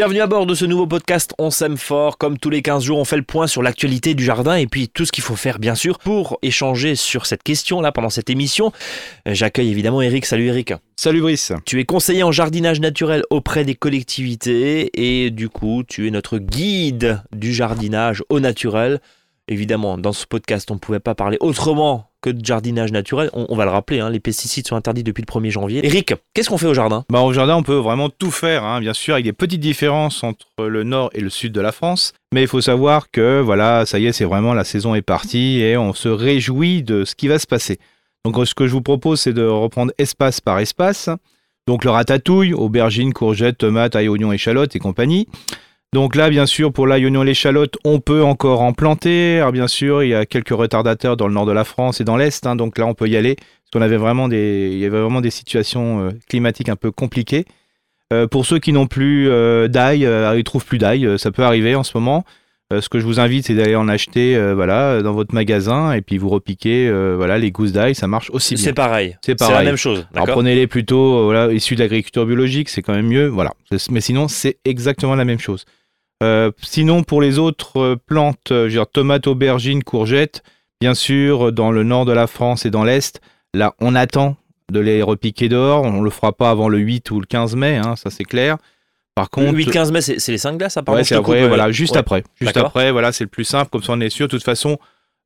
Bienvenue à bord de ce nouveau podcast On s'aime fort. Comme tous les 15 jours, on fait le point sur l'actualité du jardin et puis tout ce qu'il faut faire bien sûr pour échanger sur cette question là pendant cette émission. J'accueille évidemment Eric. Salut Eric. Salut Brice. Tu es conseiller en jardinage naturel auprès des collectivités et du coup tu es notre guide du jardinage au naturel. Évidemment, dans ce podcast, on ne pouvait pas parler autrement que de jardinage naturel. On, va le rappeler, hein, les pesticides sont interdits depuis le 1er janvier. Eric, qu'est-ce qu'on fait au jardin? Bah, au jardin, on peut vraiment tout faire, hein, bien sûr, avec des petites différences entre le nord et le sud de la France. Mais il faut savoir que, voilà, ça y est, c'est vraiment la saison est partie et on se réjouit de ce qui va se passer. Donc, ce que je vous propose, c'est de reprendre espace par espace. Donc, le ratatouille, aubergines, courgettes, tomates, ail, oignons, échalotes et compagnie. Donc là, bien sûr, pour l'ail, oignon, l'échalote, on peut encore en planter. Alors bien sûr, il y a quelques retardateurs dans le nord de la France et dans l'est. hein, donc là, on peut y aller. Parce qu'on avait vraiment des, il y avait vraiment des situations euh, climatiques un peu compliquées. Euh, pour ceux qui n'ont plus euh, d'ail, euh, ils trouvent plus d'ail, ça peut arriver en ce moment. Ce que je vous invite, c'est d'aller en acheter, voilà, dans votre magasin et puis vous repiquez, voilà, les gousses d'ail, ça marche aussi bien. C'est pareil. C'est C'est la pareil. même chose. Alors prenez-les plutôt voilà, issus de l'agriculture biologique, c'est quand même mieux. Voilà. Mais sinon, c'est exactement la même chose. Euh, sinon, pour les autres euh, plantes, euh, je veux dire, tomates, aubergines, courgettes, bien sûr, euh, dans le nord de la France et dans l'est, là, on attend de les repiquer dehors. On ne le fera pas avant le 8 ou le 15 mai, hein, ça c'est clair. Par Le contre, 8-15 mai, c'est les 5 glaces, ça pardon, Ouais, c'est après, coupe, euh, voilà, juste ouais. après. Juste après, voilà, c'est le plus simple, comme ça on est sûr. De toute façon,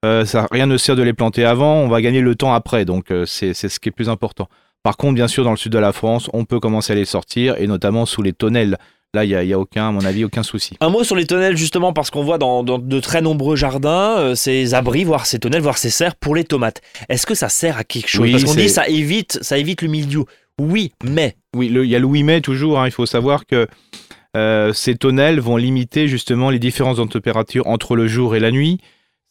euh, ça, rien ne sert de les planter avant, on va gagner le temps après, donc euh, c'est c'est ce qui est plus important. Par contre, bien sûr, dans le sud de la France, on peut commencer à les sortir, et notamment sous les tonnelles. Là, il n'y a, il y a aucun, à mon avis, aucun souci. Un mot sur les tonnelles, justement, parce qu'on voit dans, dans de très nombreux jardins euh, ces abris, voire ces tonnelles, voire ces serres pour les tomates. Est-ce que ça sert à quelque chose? Oui, Parce qu'on dit ça évite, ça évite le mildiou. Oui, mais Oui, il y a le 8 mai toujours, hein, il faut savoir que euh, ces tonnelles vont limiter justement les différences en température entre le jour et la nuit.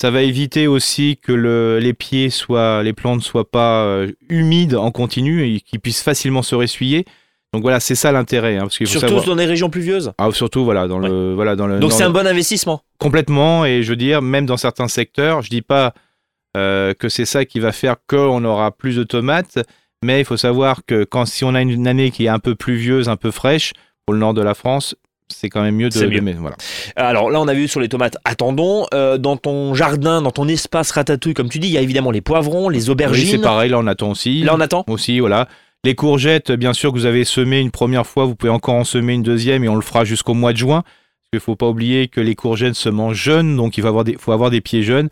Ça va éviter aussi que le- les pieds soient, les plantes soient pas euh, humides en continu et qu'ils puissent facilement se ressuyer. Donc voilà, c'est ça l'intérêt. hein, parce qu'il faut surtout savoir- dans les régions pluvieuses. Ah, surtout voilà dans le voilà dans le Donc dans c'est le- un bon investissement. complètement et je veux dire même dans certains secteurs, je dis pas euh, que c'est ça qui va faire qu'on aura plus de tomates, mais il faut savoir que quand si on a une année qui est un peu pluvieuse, un peu fraîche pour le nord de la France, c'est quand même mieux de, mieux. de mettre- voilà. Alors là, on a vu sur les tomates. Attendons, euh, dans ton jardin, dans ton espace ratatouille, comme tu dis, il y a évidemment les poivrons, les Oui, aubergines. c'est pareil, là on attend aussi. là, on attend. aussi, voilà. Les courgettes, bien sûr que vous avez semé une première fois, vous pouvez encore en semer une deuxième et on le fera jusqu'au mois de juin. Parce qu'il faut pas oublier que les courgettes se mangent jeunes, donc il faut avoir des, faut avoir des pieds jeunes.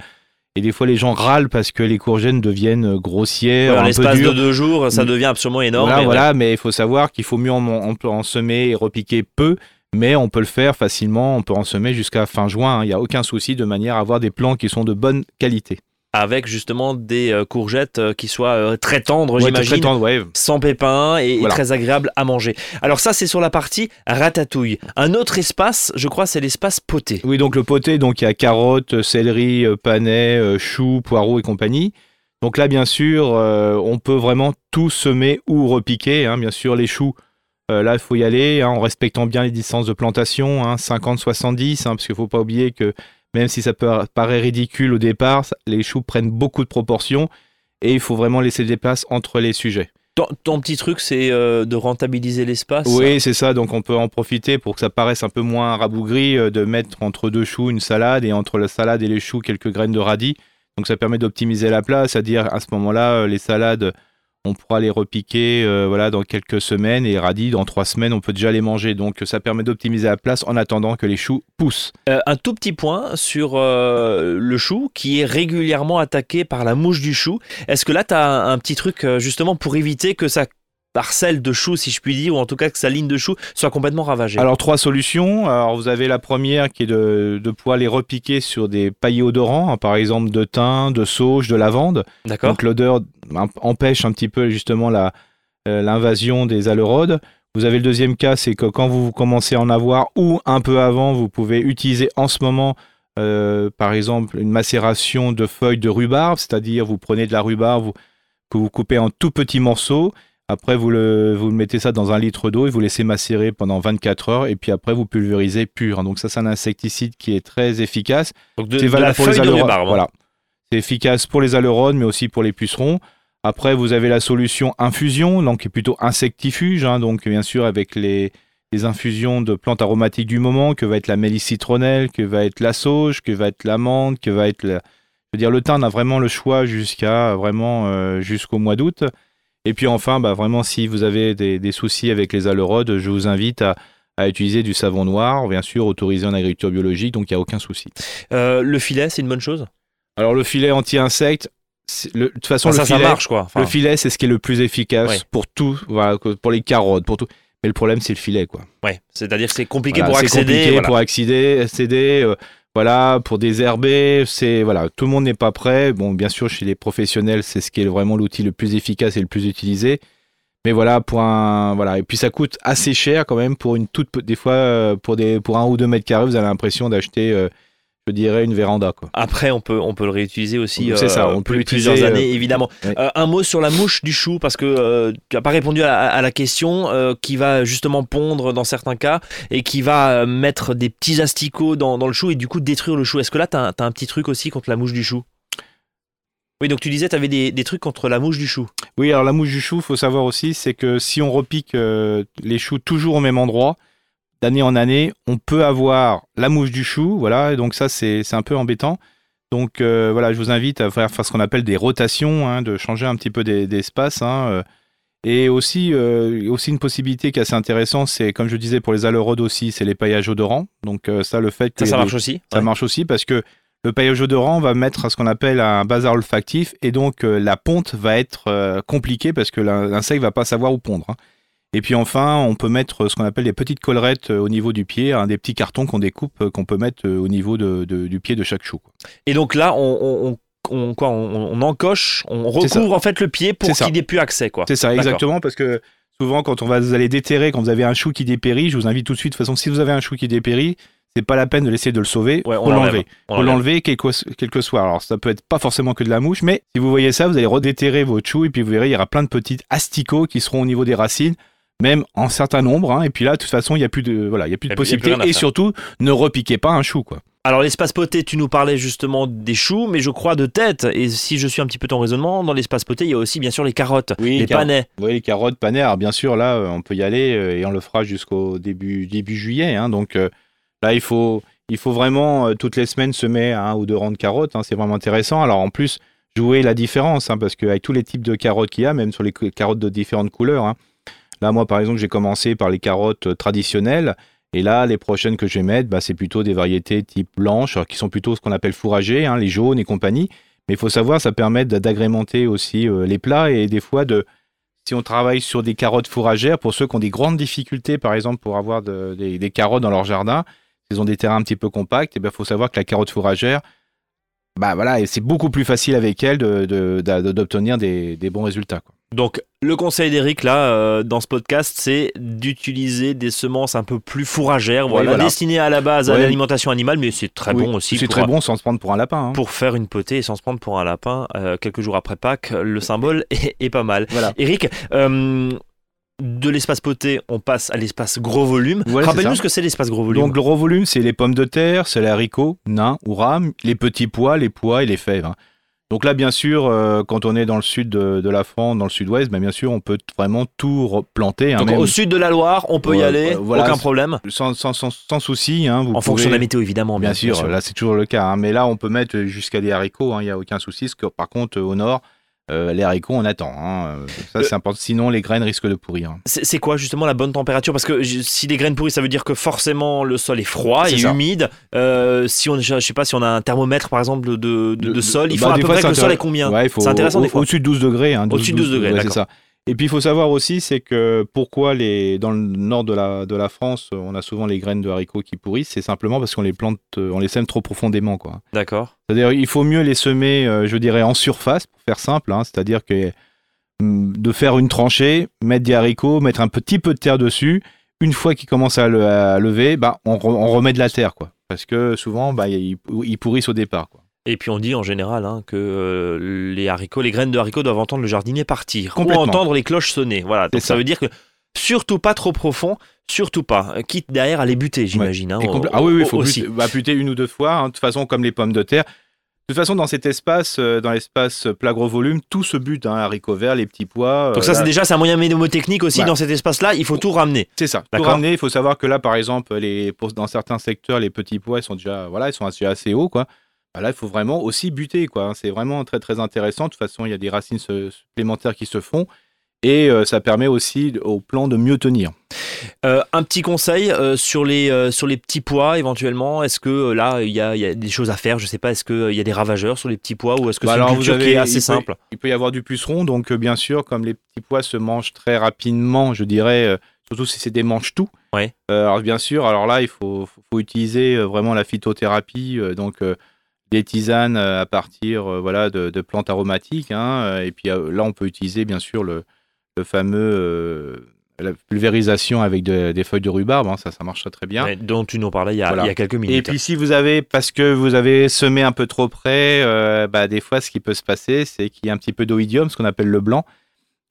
Et des fois, les gens râlent parce que les courgettes deviennent grossières, en un peu l'espace de deux jours, ça Mm. devient absolument énorme. voilà, mais il faut savoir qu'il faut mieux en, en- en semer et repiquer peu, mais on peut le faire facilement, on peut en semer jusqu'à fin juin, hein. il n'y a aucun souci de manière à avoir des plants qui sont de bonne qualité. Avec justement des euh, courgettes euh, qui soient euh, très tendres, Ouais, j'imagine. très tendre, ouais. sans pépins et, très agréable à manger. Alors ça, c'est sur la partie ratatouille. Un autre espace, je crois, c'est l'espace poté. Oui, donc le poté, donc il y a carottes, céleri, panais, choux, poireaux et compagnie. Donc là, bien sûr, euh, on peut vraiment tout semer ou repiquer. hein. Bien sûr, les choux, euh, là, il faut y aller hein, en respectant bien les distances de plantation, hein, 50-70, hein, parce qu'il ne faut pas oublier que même si ça peut paraître ridicule au départ, les choux prennent beaucoup de proportions et il faut vraiment laisser des places entre les sujets. Ton, ton petit truc, c'est euh, de rentabiliser l'espace. Oui, c'est ça. Donc on peut en profiter pour que ça paraisse un peu moins rabougri, euh, de mettre entre deux choux une salade et entre la salade et les choux quelques graines de radis. Donc ça permet d'optimiser la place, c'est-à-dire à ce moment-là, euh, les salades, on pourra les repiquer euh, voilà, dans quelques semaines et radis, dans trois semaines, on peut déjà les manger. Donc ça permet d'optimiser la place en attendant que les choux poussent. Euh, un tout petit point sur euh, le chou qui est régulièrement attaqué par la mouche du chou. Est-ce que là, tu un, petit truc justement pour éviter que ça parcelle de choux, si je puis dire, ou en tout cas que sa ligne de choux soit complètement ravagée Alors trois solutions. Alors vous avez la première qui est de, de pouvoir les repiquer sur des paillis odorants, hein, par exemple de thym, de sauge, de lavande. D'accord Donc l'odeur em- empêche un petit peu justement la, euh, l'invasion des alerodes. Vous avez le deuxième cas, c'est que quand vous commencez à en avoir ou un peu avant, vous pouvez utiliser en ce moment, euh, par exemple, une macération de feuilles de rhubarbe, c'est-à-dire vous prenez de la rhubarbe vous- que vous coupez en tout petits morceaux. Après, vous, le, vous mettez ça dans un litre d'eau et vous laissez macérer pendant 24 heures. Et puis après, vous pulvérisez pur. Donc ça, c'est un insecticide qui est très efficace. Donc de, C'est valable la pour les rhubarbe. hein. Voilà. C'est efficace pour les ailerons, mais aussi pour les pucerons. Après, vous avez la solution infusion, donc qui est plutôt insectifuge, hein, donc bien sûr avec les infusions de plantes aromatiques du moment, que va être la mélisse citronnelle, que va être la sauge, que va être l'amande, que va être... La... Je veux dire, le thym, on a vraiment le choix jusqu'à vraiment euh, jusqu'au mois d'août. Et puis enfin, bah, vraiment, si vous avez des, des soucis avec les alerodes, je vous invite à, à utiliser du savon noir, bien sûr, autorisé en agriculture biologique, donc il n'y a aucun souci. Euh, le filet, c'est une bonne chose? Alors le filet anti-insecte, c'est- le- de toute façon, Enfin, le ça, ça filet, marche, quoi. Enfin, le filet, c'est ce qui est le plus efficace Ouais. pour tout, voilà, pour les carottes, pour tout. Mais le problème, c'est le filet, quoi. ouais. C'est-à-dire que c'est compliqué Voilà, pour c'est accéder. compliqué voilà. pour accéder, accéder euh, voilà, pour désherber, c'est voilà, tout le monde n'est pas prêt. Bon, bien sûr, chez les professionnels, c'est ce qui est vraiment l'outil le plus efficace et le plus utilisé. Mais voilà, pour un voilà, et puis ça coûte assez cher quand même pour une toute des fois euh, pour des pour un ou deux mètres carrés, vous avez l'impression d'acheter, euh, je dirais, une véranda quoi. Après, on peut, on peut le réutiliser aussi. C'est euh, ça, on peut l'utiliser, plusieurs euh, années, évidemment. ouais. Euh, un mot sur la mouche du chou, parce que euh, tu n'as pas répondu à, à la question, euh, qui va justement pondre dans certains cas et qui va euh, mettre des petits asticots dans, dans le chou et du coup détruire le chou. Est-ce que là, tu as, un petit truc aussi contre la mouche du chou? Oui, donc tu disais, tu avais des, des trucs contre la mouche du chou. Oui, alors la mouche du chou, faut savoir aussi, c'est que si on repique euh, les choux toujours au même endroit, d'année en année, on peut avoir la mouche du chou, voilà, et donc ça c'est un peu embêtant. Donc euh, voilà, je vous invite à faire, faire ce qu'on appelle des rotations, hein, de changer un petit peu des- d'espace. hein, euh. et aussi, euh, aussi une possibilité qui est assez intéressante, c'est comme je disais pour les alerodes aussi, c'est les paillages odorants. Donc ça, le fait que Ça, marche aussi ça Ouais. marche aussi parce que le paillage odorant va mettre ce qu'on appelle un bazar olfactif et donc la ponte va être compliquée parce que l'in- l'insecte va pas savoir où pondre. hein. Et puis enfin, on peut mettre ce qu'on appelle des petites collerettes euh, au niveau du pied, hein, des petits cartons qu'on découpe, euh, qu'on peut mettre euh, au niveau de- de- du pied de chaque chou. quoi. Et donc là, on, on, on- on- quoi, on, on encoche, on recouvre en fait le pied pour qu'il n'ait plus accès. Quoi. C'est ça, exactement, parce que souvent quand on va vous allez déterrer, quand vous avez un chou qui dépérit, je vous invite tout de suite, de toute façon, si vous avez un chou qui dépérit, c'est pas la peine de laisser de le sauver, Ouais, on l'enlever. On l'enlever quel que, quel que soit. Alors ça peut être pas forcément que de la mouche, mais si vous voyez ça, vous allez redéterrer votre chou et puis vous verrez, il y aura plein de petits asticots qui seront au niveau des racines, même en certain nombre. hein. et puis là, de toute façon, il n'y a plus de voilà, il y a plus de possibilités. Et surtout, ne repiquez pas un chou, quoi. Alors l'espace poté, tu nous parlais justement des choux, mais je crois de tête, et si je suis un petit peu ton raisonnement, dans l'espace poté, il y a aussi bien sûr les carottes, Oui, les panais. Vous voyez les carottes panées, alors bien sûr, là, euh, on peut y aller euh, et on le fera jusqu'au début, début juillet. hein. donc euh, là, il faut, il faut vraiment euh, toutes les semaines semer un ou deux rangs de carottes. hein, c'est vraiment intéressant. Alors en plus, jouer la différence, hein, parce qu'avec tous les types de carottes qu'il y a, même sur les carottes de différentes couleurs. Là, moi, par exemple, j'ai commencé par les carottes euh, traditionnelles. Et là, les prochaines que je vais mettre, bah, c'est plutôt des variétés type blanche, qui sont plutôt ce qu'on appelle fourragées, hein, les jaunes et compagnie. Mais il faut savoir, ça permet d'agrémenter aussi euh, les plats et des fois de, si on travaille sur des carottes fourragères, pour ceux qui ont des grandes difficultés, par exemple, pour avoir de- des, carottes dans leur jardin, ils ont des terrains un petit peu compacts, et ben faut savoir que la carotte fourragère, bah voilà, c'est beaucoup plus facile avec elle d'obtenir des, bons résultats. Donc le conseil d'Eric là, euh, dans ce podcast, c'est d'utiliser des semences un peu plus fourragères, Oui, voilà, voilà. destinées à la base à l'alimentation animale, mais c'est très Oui, bon aussi C'est très bon sans se prendre pour un lapin. hein. pour faire une potée et sans se prendre pour un lapin. euh, quelques jours après Pâques, le symbole est, est pas mal. Voilà. Eric, euh, de l'espace poté, on passe à l'espace gros volume. C'est Rappelle-nous ce que c'est l'espace gros volume. Donc le gros volume, c'est les pommes de terre, c'est les haricots, nains ou rames, les petits pois, les pois et les fèves. hein. Donc là, bien sûr, euh, quand on est dans le sud de, de la France, dans le sud-ouest, ben, bien sûr, on peut vraiment tout replanter. hein, Donc même au sud de la Loire, on peut y aller, voilà, aucun problème. sans, sans, sans, sans souci. hein, vous En fonction de la météo, évidemment. Bien sûr, là c'est toujours le cas. hein, Mais là, on peut mettre jusqu'à des haricots, il n'y a aucun souci. Parce que, par contre, au nord, euh, les haricots, on attend. hein, Ça, c'est important. Sinon, les graines risquent de pourrir. C'est quoi justement la bonne température? Parce que je- si les graines pourrissent, ça veut dire que forcément le sol est froid et ça. humide. Euh, si on, je sais pas, si on a un thermomètre par exemple de, de, de De- sol, il bah, faut à peu fois, près que le sol est combien? Ouais, C'est intéressant au- des fois. Au-dessus de 12 degrés. hein, Au-dessus de 12 degrés, ouais, d'accord. c'est ça. Et puis il faut savoir aussi, c'est que pourquoi les, dans le nord de la, de la France, on a souvent les graines de haricots qui pourrissent, c'est simplement parce qu'on les plante, euh, on les sème trop profondément. quoi. D'accord. C'est-à-dire il faut mieux les semer, euh, je dirais, en surface, pour faire simple. hein, C'est-à-dire que hum, de faire une tranchée, mettre des haricots, mettre un petit peu de terre dessus. Une fois qu'ils commencent à, le- à lever, bah, on, re- on remet de la terre. quoi. Parce que souvent, bah, ils, ils pourrissent au départ. Quoi. Et puis on dit en général hein, que euh, les haricots, les graines de haricots doivent entendre le jardinier partir ou entendre les cloches sonner. Voilà. Donc ça ça. veut dire que surtout pas trop profond, surtout pas. Euh, Quitte derrière à les buter, j'imagine. hein, compl- ah oui, oui, il faut aussi. buter, bah, buter une ou deux fois. hein. De toute façon, comme les pommes de terre, De toute façon, dans cet espace, euh, dans l'espace plat gros volume, tout se bute, hein, haricots verts, les petits pois. Donc euh, ça, c'est déjà c'est un moyen mnémotechnique aussi Ouais. dans cet espace-là. Il faut tout ramener. c'est ça. Tout ramener, il faut savoir que là, par exemple, les, pour- dans certains secteurs, les petits pois, ils sont déjà, voilà, ils sont assez, assez hauts, quoi. Bah là, il faut vraiment aussi buter, quoi. hein. C'est vraiment très, très intéressant. De toute façon, il y a des racines supplémentaires qui se font. Et euh, ça permet aussi au plan de mieux tenir. Euh, un petit conseil euh, sur, les, sur les petits pois éventuellement. Est-ce que là, il y y a des choses à faire? Je sais pas, est-ce qu'il y a des ravageurs sur les petits pois ou est-ce que Bah c'est une culture qui est assez il peut- simple? Il peut y avoir du puceron, donc bien sûr, comme les petits pois se mangent très rapidement, je dirais, surtout si c'est des mange-tout. Ouais. Alors bien sûr, alors là, il faut, faut- utiliser vraiment la phytothérapie, donc des tisanes euh, à partir euh, voilà, de, de plantes aromatiques. hein, euh, et puis là, on peut utiliser bien sûr le, le fameux la pulvérisation avec de- des feuilles de rhubarbe. hein, ça, ça marche très bien. Dont tu nous parlais il y a, Voilà. il y a quelques minutes. Et puis si vous avez, parce que vous avez semé un peu trop près, euh, bah, des fois ce qui peut se passer, c'est qu'il y a un petit peu d'oïdium, ce qu'on appelle le blanc.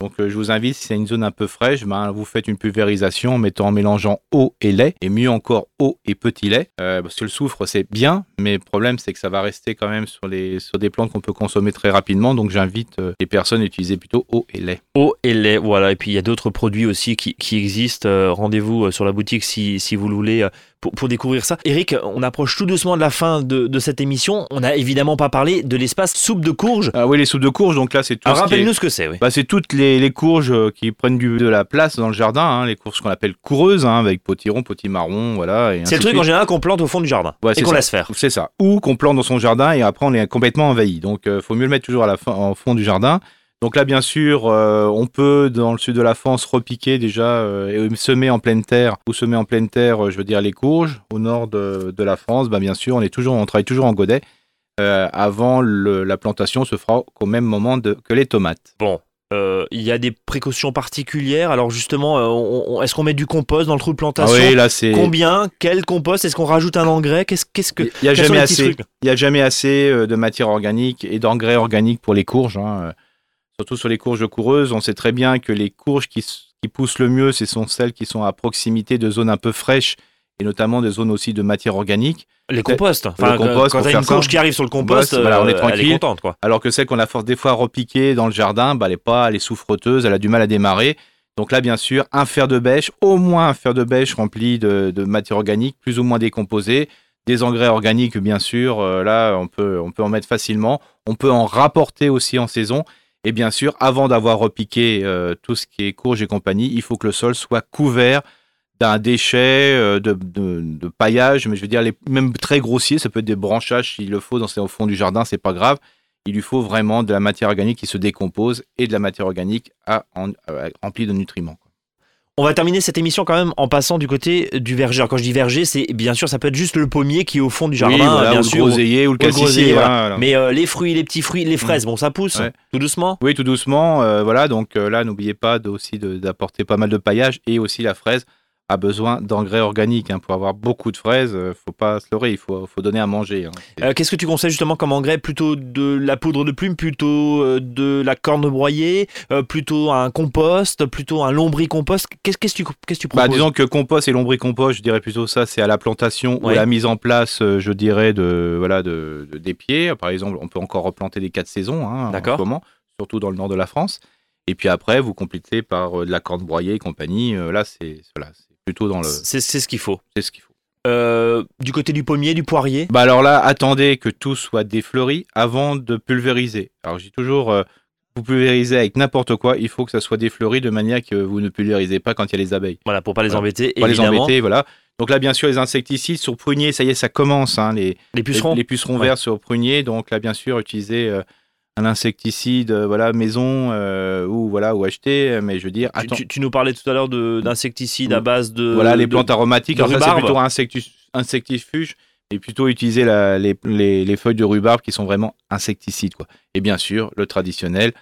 Donc euh, je vous invite, si c'est une zone un peu fraîche, ben, vous faites une pulvérisation en mettant en mélangeant eau et lait, et mieux encore eau et petit lait, Euh, parce que le soufre c'est bien, mais le problème c'est que ça va rester quand même sur, des plantes qu'on peut consommer très rapidement, donc j'invite euh, les personnes à utiliser plutôt eau et lait. Eau et lait, voilà. Et puis il y a d'autres produits aussi qui, existent. Rendez-vous sur la boutique si, si vous le voulez pour, pour découvrir ça. Eric, on approche tout doucement de la fin de, de cette émission. On n'a évidemment pas parlé de l'espace soupe de courge. Ah oui, les soupes de courge, donc là c'est tout Alors ce rappelle-nous ce que c'est. Oui. Bah, c'est toutes les, les courges euh, qui prennent du, de la place dans le jardin, hein, les courges qu'on appelle coureuses, hein, avec potiron, potimarron, voilà. C'est le truc en général qu'on plante au fond du jardin Ouais, et c'est qu'on laisse faire. C'est ça. Ou qu'on plante dans son jardin et après on est complètement envahi. Donc il faut mieux le mettre toujours à la fin, en fond du jardin. Donc là, bien sûr, euh, on peut dans le sud de la France repiquer déjà euh, et semer en pleine terre ou semer en pleine terre, euh, je veux dire les courges. Au nord de, de la France, bah, bien sûr, on est toujours, on travaille toujours en godet. Avant le- la plantation se fera au même moment de- que les tomates. Bon. euh, Il y a des précautions particulières. Alors justement, euh, est-ce qu'on met du compost dans le trou de Ah plantation? oui, là c'est. Combien? Quel compost? Est-ce qu'on rajoute un engrais? Qu'est-ce qu'est-ce que Il y a jamais assez. Il y a jamais assez de matière organique et d'engrais organiques pour les courges. hein. Surtout sur les courges coureuses, on sait très bien que les courges qui, poussent le mieux, ce sont celles qui sont à proximité de zones un peu fraîches et notamment des zones aussi de matière organique. Les composts. Enfin, compost, quand t'as faire une courge ça. qui arrive sur le compost, voilà, on est euh, elle est tranquille. contente quoi. Alors que celle qu'on a force des fois repiquée dans le jardin, bah, elle est pas, elle est souffreteuse, elle a du mal à démarrer. Donc là, bien sûr, un fer de bêche, au moins un fer de bêche rempli de, de matière organique, plus ou moins décomposée, des engrais organiques, bien sûr. euh, là, on peut, on peut en mettre facilement. On peut en rapporter aussi en saison. Et bien sûr, avant d'avoir repiqué euh, tout ce qui est courge et compagnie, il faut que le sol soit couvert d'un déchet, euh, de, paillage, mais je veux dire, même très grossier, ça peut être des branchages s'il le faut dans, au fond du jardin, c'est pas grave. Il lui faut vraiment de la matière organique qui se décompose et de la matière organique à, remplie de nutriments. On va terminer cette émission quand même en passant du côté du verger. Alors, quand je dis verger, c'est bien sûr ça peut être juste le pommier qui est au fond du jardin, oui, voilà, bien ou sûr. le groseillier ou le ou le groseillier, cassissier. voilà. voilà, voilà. Mais euh, les fruits, les petits fruits, les fraises, bon ça pousse Ouais. tout doucement. Oui, tout doucement. euh, voilà, donc euh, là, n'oubliez pas aussi d'apporter pas mal de paillage et aussi la fraise a besoin d'engrais organiques. hein. Pour avoir beaucoup de fraises, euh, faut pas se leurrer, il faut, faut donner à manger. hein. Euh, Qu'est-ce que tu conseilles justement comme engrais? Plutôt de la poudre de plume, plutôt euh, de la corne broyée, plutôt un compost, plutôt un lombricompost? Qu'est-ce que tu, qu'est-ce que tu Bah, proposes? disons que compost et lombricompost, je dirais plutôt ça, c'est à la plantation ou Ouais. à la mise en place, je dirais, de, voilà, de, de- des pieds. Par exemple, on peut encore replanter des quatre saisons hein, en D'accord. ce moment, surtout dans le nord de la France. Et puis après, vous complétez par de la corne broyée et compagnie. Là, c'est plutôt dans le. C'est ce qu'il faut. C'est ce qu'il faut. Euh, du côté du pommier, du poirier? Bah alors là, attendez que tout soit défleuri avant de pulvériser. Alors j'ai toujours, euh, vous pulvérisez avec n'importe quoi, il faut que ça soit défleuri de manière que vous ne pulvérisez pas quand il y a les abeilles. Voilà, pour pas les Voilà. embêter, Pas les évidemment. embêter, voilà. Donc là, bien sûr, les insecticides sur prunier, ça y est, ça commence. hein, les, Les pucerons les, les pucerons Ouais. verts sur prunier. Donc là, bien sûr, utiliser euh, un insecticide, euh, voilà, maison euh, ou voilà, ou acheter. euh, Mais je veux dire, Tu- attends, tu, tu nous parlais tout à l'heure de- d'insecticides à base de. voilà, les de- plantes aromatiques. de Alors ça, c'est plutôt insectus- insectifuge. Et plutôt utiliser la- les, les- les feuilles de rhubarbe qui sont vraiment insecticides. Quoi. Et bien sûr, le traditionnel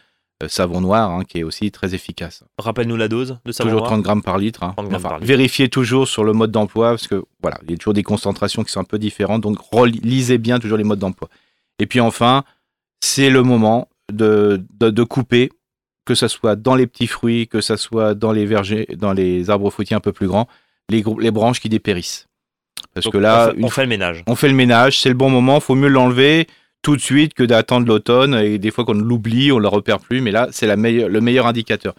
euh, savon noir hein, qui est aussi très efficace. Rappelle-nous la dose de savon toujours noir. 30 grammes par litre. hein. 30 grammes par litre. Vérifiez toujours sur le mode d'emploi parce que voilà, il y a toujours des concentrations qui sont un peu différentes. Donc relisez bien toujours les modes d'emploi. Et puis enfin, c'est le moment de, de, de couper, que ce soit dans les petits fruits, que ce soit dans les vergers, dans les arbres fruitiers un peu plus grands, les, les branches qui dépérissent. Parce Donc, que là, on fait, une on fait le ménage. on fait le ménage, c'est le bon moment, faut mieux l'enlever. tout de suite que d'attendre l'automne et des fois qu'on l'oublie, on ne le repère plus. Mais là, c'est le meilleur indicateur.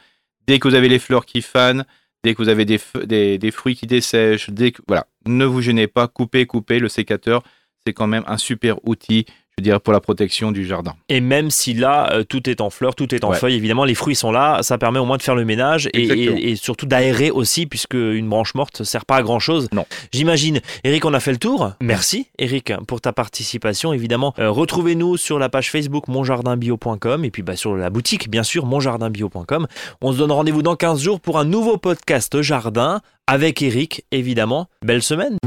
Dès que vous avez les fleurs qui fanent, dès que vous avez des, des, des fruits qui dessèchent, dès que, voilà, ne vous gênez pas, coupez, coupez. Le sécateur, c'est quand même un super outil, je dirais, pour la protection du jardin. Et même si là, euh, tout est en fleurs, tout est en Ouais. feuilles, évidemment, les fruits sont là, ça permet au moins de faire le ménage et, Exactement. et- et surtout d'aérer aussi, puisque une branche morte ne sert pas à grand chose. Non. J'imagine. Eric, on a fait le tour. Merci, Eric, pour ta participation. Évidemment, Euh, retrouvez-nous sur la page Facebook monjardinbio.com et puis bah, sur la boutique, bien sûr, monjardinbio.com. On se donne rendez-vous dans 15 jours pour un nouveau podcast jardin avec Eric, évidemment. Belle semaine.